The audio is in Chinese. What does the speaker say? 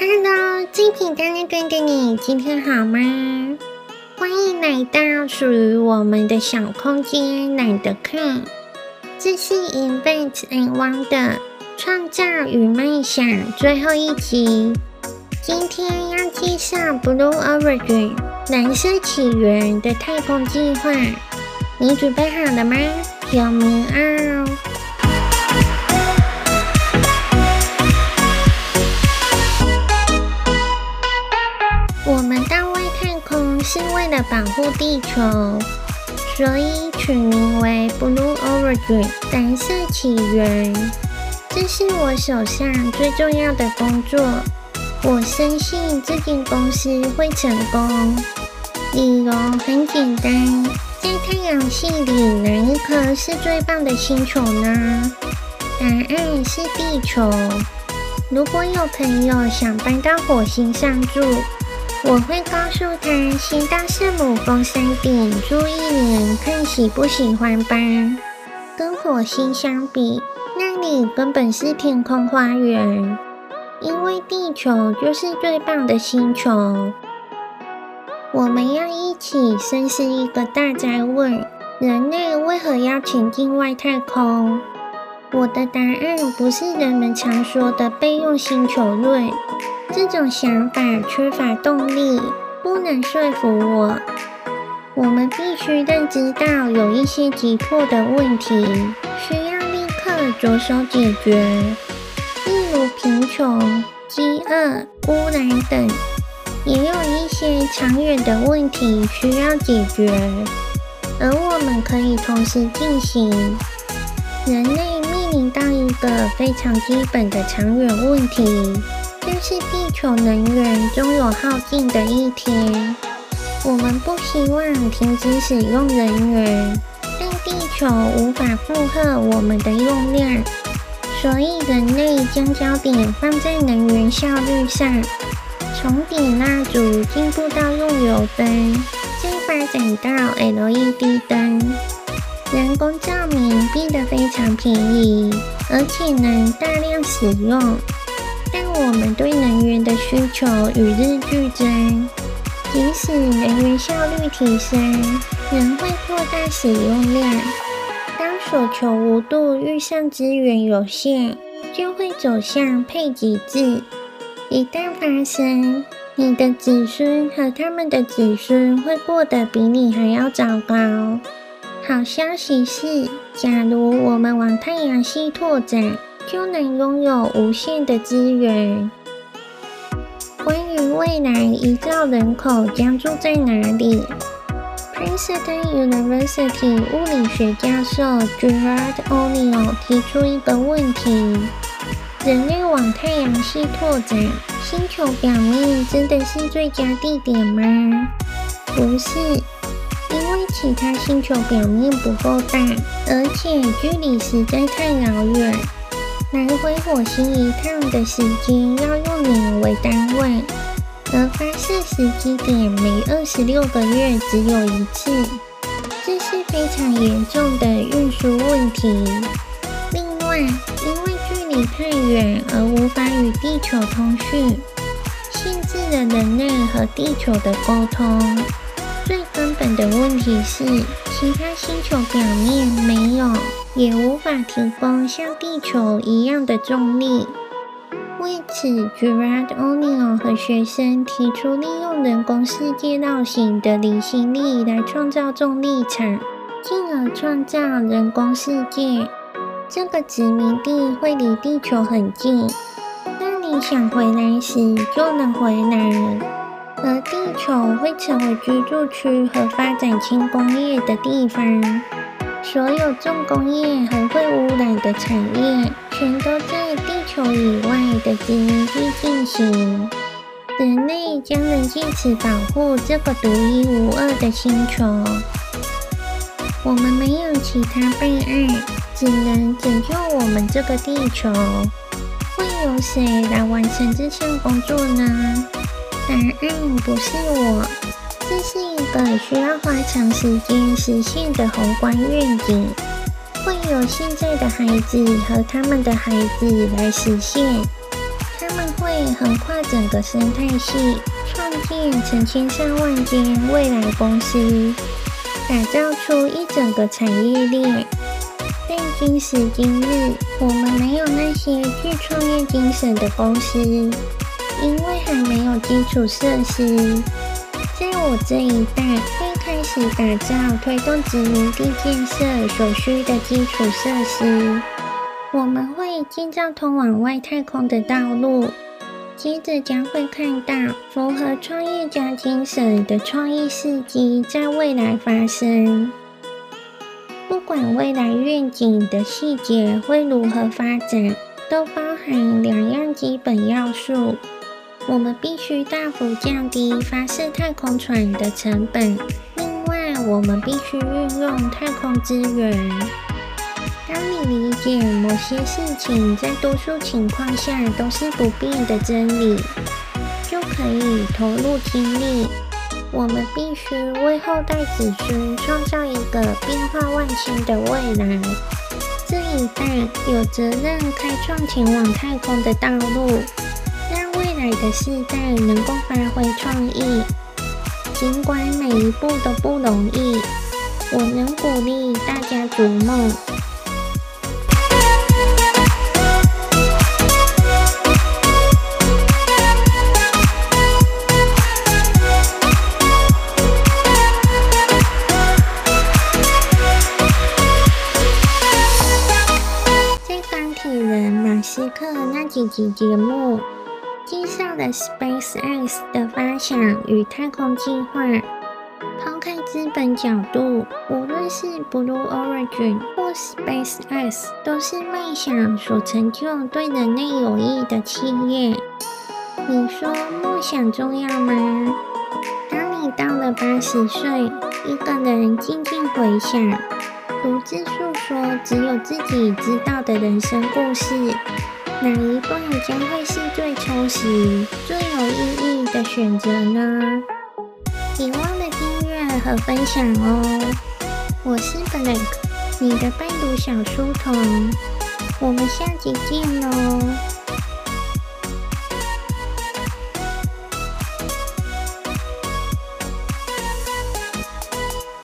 Hello，精品单身哥的你，今天好吗？欢迎来到属于我们的小空间，懒得看。这是 Invent and Wonder 创造与梦想最后一集。今天要介绍 Blue Origin 蓝色起源的太空计划，你准备好了吗？有名哦。为了保护地球，所以取名为 Blue Origin 蓝色起源。这是我手上最重要的工作，我深信这间公司会成功。理由很简单，在太阳系里，哪一颗是最棒的星球呢？答案是地球。如果有朋友想搬到火星上住，我会告诉他，先到圣母峰山顶住一年，看喜不喜欢吧。跟火星相比，那里根本是天空花园，因为地球就是最棒的星球。我们要一起深思一个大哉问：人类为何要前进外太空？我的答案不是人们常说的备用星球论。这种想法缺乏动力，不能说服我。我们必须认知到有一些急迫的问题需要立刻着手解决，例如贫穷、饥饿、污染等；也有一些长远的问题需要解决，而我们可以同时进行。人类面临到一个非常基本的长远问题。就是地球能源终有耗尽的一天，我们不希望停止使用能源，但地球无法负荷我们的用量，所以人类将焦点放在能源效率上，从点蜡烛进步到用油灯，再发展到 LED 灯，人工照明变得非常便宜，而且能大量使用。但我们对能源的需求与日俱增，即使能源效率提升，仍会扩大使用量。当所求无度遇上资源有限，就会走向配给制。一旦发生，你的子孙和他们的子孙会过得比你还要糟糕。好消息是，假如我们往太阳系拓展，就能拥有无限的资源。关于未来遗照人口将住在哪里，Princeton University 物理学教授 Gerard O'Neill 提出一个问题：人类往太阳系拓展，星球表面真的是最佳地点吗？不是，因为其他星球表面不够大，而且距离实在太遥远。来回火星一趟的时间要用年为单位，而发射时机点每二十六个月只有一次，这是非常严重的运输问题。另外，因为距离太远而无法与地球通讯，限制了人类和地球的沟通。最根本的问题是，其他星球表面没有。也无法提供像地球一样的重力。为此，Gerard O'Neill 和学生提出利用人工世界绕行的离心力来创造重力场，进而创造人工世界。这个殖民地会离地球很近，当你想回来时就能回来，而地球会成为居住区和发展轻工业的地方。所有重工业和会污染的产业，全都在地球以外的殖民地进行。人类将能借此保护这个独一无二的星球。我们没有其他备案，只能拯救我们这个地球。会由谁来完成这项工作呢？答案不是我。这是一个需要花长时间实现的宏观愿景，会有现在的孩子和他们的孩子来实现。他们会横跨整个生态系，创建成千上万间未来公司，打造出一整个产业链。但今时今日，我们没有那些具创业精神的公司，因为还没有基础设施。在我这一代，会开始打造推动殖民地建设所需的基础设施。我们会建造通往外太空的道路，接着将会看到符合创业家精神的创意事迹在未来发生。不管未来愿景的细节会如何发展，都包含两样基本要素：我们必须大幅降低发射太空船的成本，另外，我们必须运用太空资源。当你理解某些事情在多数情况下都是不变的真理，就可以投入精力。我们必须为后代子孙创造一个变化万千的未来。这一代有责任开创前往太空的道路，让未来的世代能够发挥创意。尽管每一步都不容易，我能鼓励大家逐梦。在钢铁人马斯克那几集节目介绍了 SpaceX 的发想与太空计划。抛开资本角度，无论是 Blue Origin 或 SpaceX，都是梦想所成就、对人类有益的企业。你说梦想重要吗？当你到了八十岁，一个人静静回想，独自诉说只有自己知道的人生故事。哪一段将会是最充实、最有意义的选择呢？别忘了订阅和分享哦！我是 Blake，你的伴读小书童，我们下集见喽！